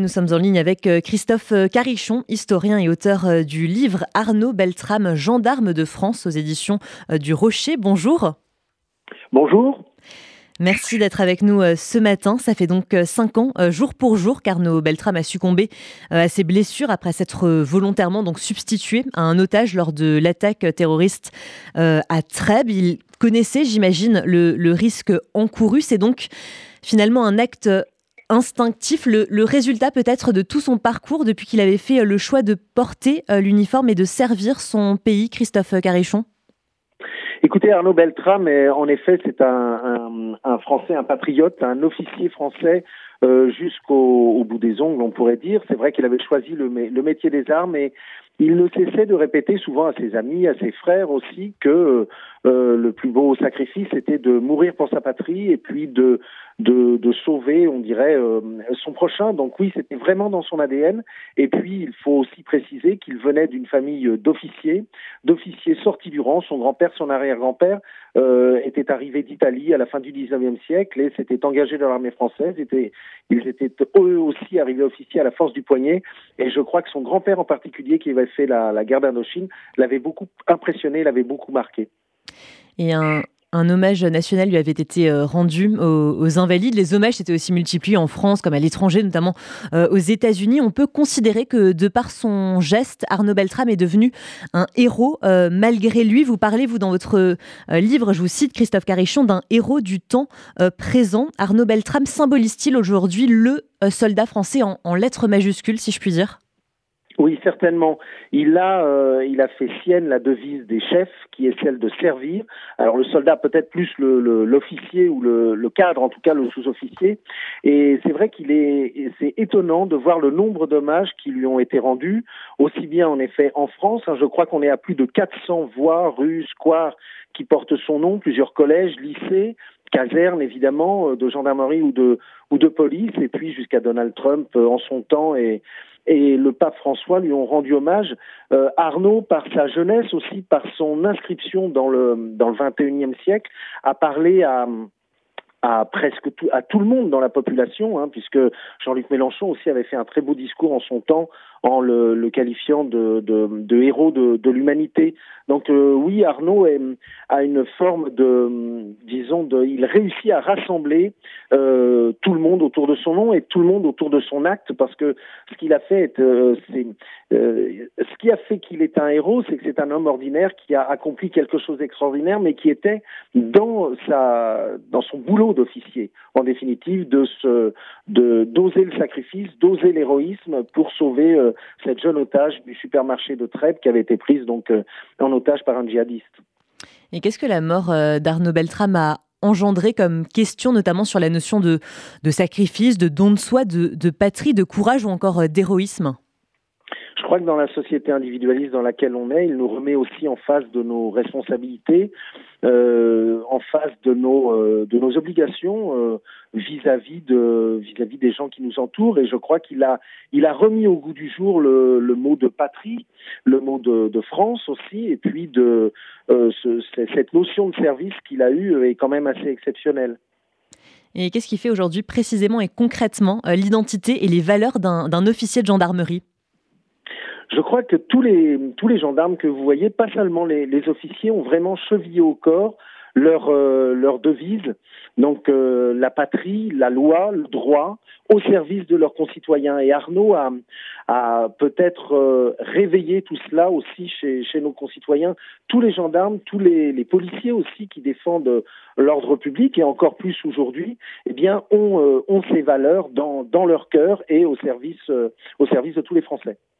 Nous sommes en ligne avec euh, Christophe euh, Carichon, historien et auteur euh, du livre Arnaud Beltrame, gendarme de France aux éditions du Rocher. Bonjour. Bonjour. Merci d'être avec nous ce matin. Ça fait donc cinq ans, jour pour jour, qu'Arnaud Beltrame a succombé à ses blessures après s'être volontairement donc substitué à un otage lors de l'attaque terroriste à Trèbes. Il connaissait, j'imagine, le, le risque encouru. C'est donc finalement un acte instinctif, le, résultat peut-être de tout son parcours depuis qu'il avait fait euh, le choix de porter euh, l'uniforme et de servir son pays, Christophe Carichon? Écoutez, Arnaud Beltrame, en effet, c'est un, Français, un patriote, un officier français euh, jusqu'au bout des ongles, on pourrait dire. C'est vrai qu'il avait choisi le, le, métier des armes et il ne cessait de répéter souvent à ses amis, à ses frères aussi, que euh, le plus beau sacrifice était de mourir pour sa patrie et puis de de, de sauver, on dirait, euh, son prochain. Donc oui, c'était vraiment dans son ADN. Et puis il faut aussi préciser qu'il venait d'une famille d'officiers, d'officiers sortis du rang. Son grand-père, son arrière-grand-père euh, étaient arrivés d'Italie à la fin du 19e siècle et s'étaient engagés dans l'armée française. Étaient, ils étaient eux aussi arrivés officiers à la force du poignet. Et je crois que son grand-père en particulier, qui avait fait la, guerre d'Indochine, l'avait beaucoup impressionné, l'avait beaucoup marqué. Et un, hommage national lui avait été euh, rendu aux, invalides. Les hommages s'étaient aussi multipliés en France comme à l'étranger, notamment euh, aux États-Unis. On peut considérer que de par son geste, Arnaud Beltrame est devenu un héros euh, malgré lui. Vous parlez, vous, dans votre livre, je vous cite Christophe Carichon, d'un héros du temps présent. Arnaud Beltrame symbolise-t-il aujourd'hui le soldat français en lettres majuscules, si je puis dire? Oui, certainement. Il a, euh, il a fait sienne la devise des chefs, qui est celle de servir. Alors le soldat peut-être plus l'officier ou le, le, cadre, en tout cas le sous-officier. Et c'est vrai qu'il est, c'est étonnant de voir le nombre d'hommages qui lui ont été rendus, aussi bien en effet en France. Hein, je crois qu'on est à plus de 400 voies, rues, squares qui portent son nom, plusieurs collèges, lycées, casernes évidemment, euh, de gendarmerie ou de ou de police, et puis jusqu'à Donald Trump euh, en son temps et et le pape François lui ont rendu hommage. Euh, Arnaud, par sa jeunesse aussi, par son inscription dans le dans le 21e siècle, a parlé à à presque tout, à tout le monde dans la population, hein, puisque Jean-Luc Mélenchon aussi avait fait un très beau discours en son temps en le, le qualifiant de, de, de, héros de, de l'humanité. Donc euh, oui, Arnaud a une forme de, disons, de, il réussit à rassembler euh, tout le monde autour de son nom et tout le monde autour de son acte, parce que ce qu'il a fait, euh, c'est euh, ce qui a fait qu'il est un héros, c'est que c'est un homme ordinaire qui a accompli quelque chose d'extraordinaire, mais qui était dans sa, dans son boulot d'officier, en définitive, de se, de d'oser le sacrifice, d'oser l'héroïsme pour sauver euh, cette jeune otage du supermarché de Trèbes qui avait été prise donc euh, en otage par un djihadiste. Et qu'est-ce que la mort euh, d'Arnaud Beltrame a engendré comme question, notamment sur la notion de, de sacrifice, de don de soi, de, patrie, de courage ou encore d'héroïsme? Crois que dans la société individualiste dans laquelle on est, il nous remet aussi en face de nos responsabilités, euh, en face de nos euh, obligations euh, vis-à-vis de vis-à-vis des gens qui nous entourent. Et je crois qu'il a il a remis au goût du jour le, mot de patrie, le mot de, France aussi, et puis de ce, cette notion de service qu'il a eue est quand même assez exceptionnelle. Et qu'est-ce qui fait aujourd'hui précisément et concrètement l'identité et les valeurs d'un officier de gendarmerie? Je crois que tous les, tous les gendarmes que vous voyez, pas seulement les, officiers, ont vraiment chevillé au corps leur, euh, devise, donc euh, la patrie, la loi, le droit, au service de leurs concitoyens. Et Arnaud a, peut-être euh, réveillé tout cela aussi chez, nos concitoyens. Tous les gendarmes, tous les, policiers aussi qui défendent l'ordre public et encore plus aujourd'hui, eh bien, ont, ont ces valeurs dans, dans leur cœur et au service, au service de tous les Français.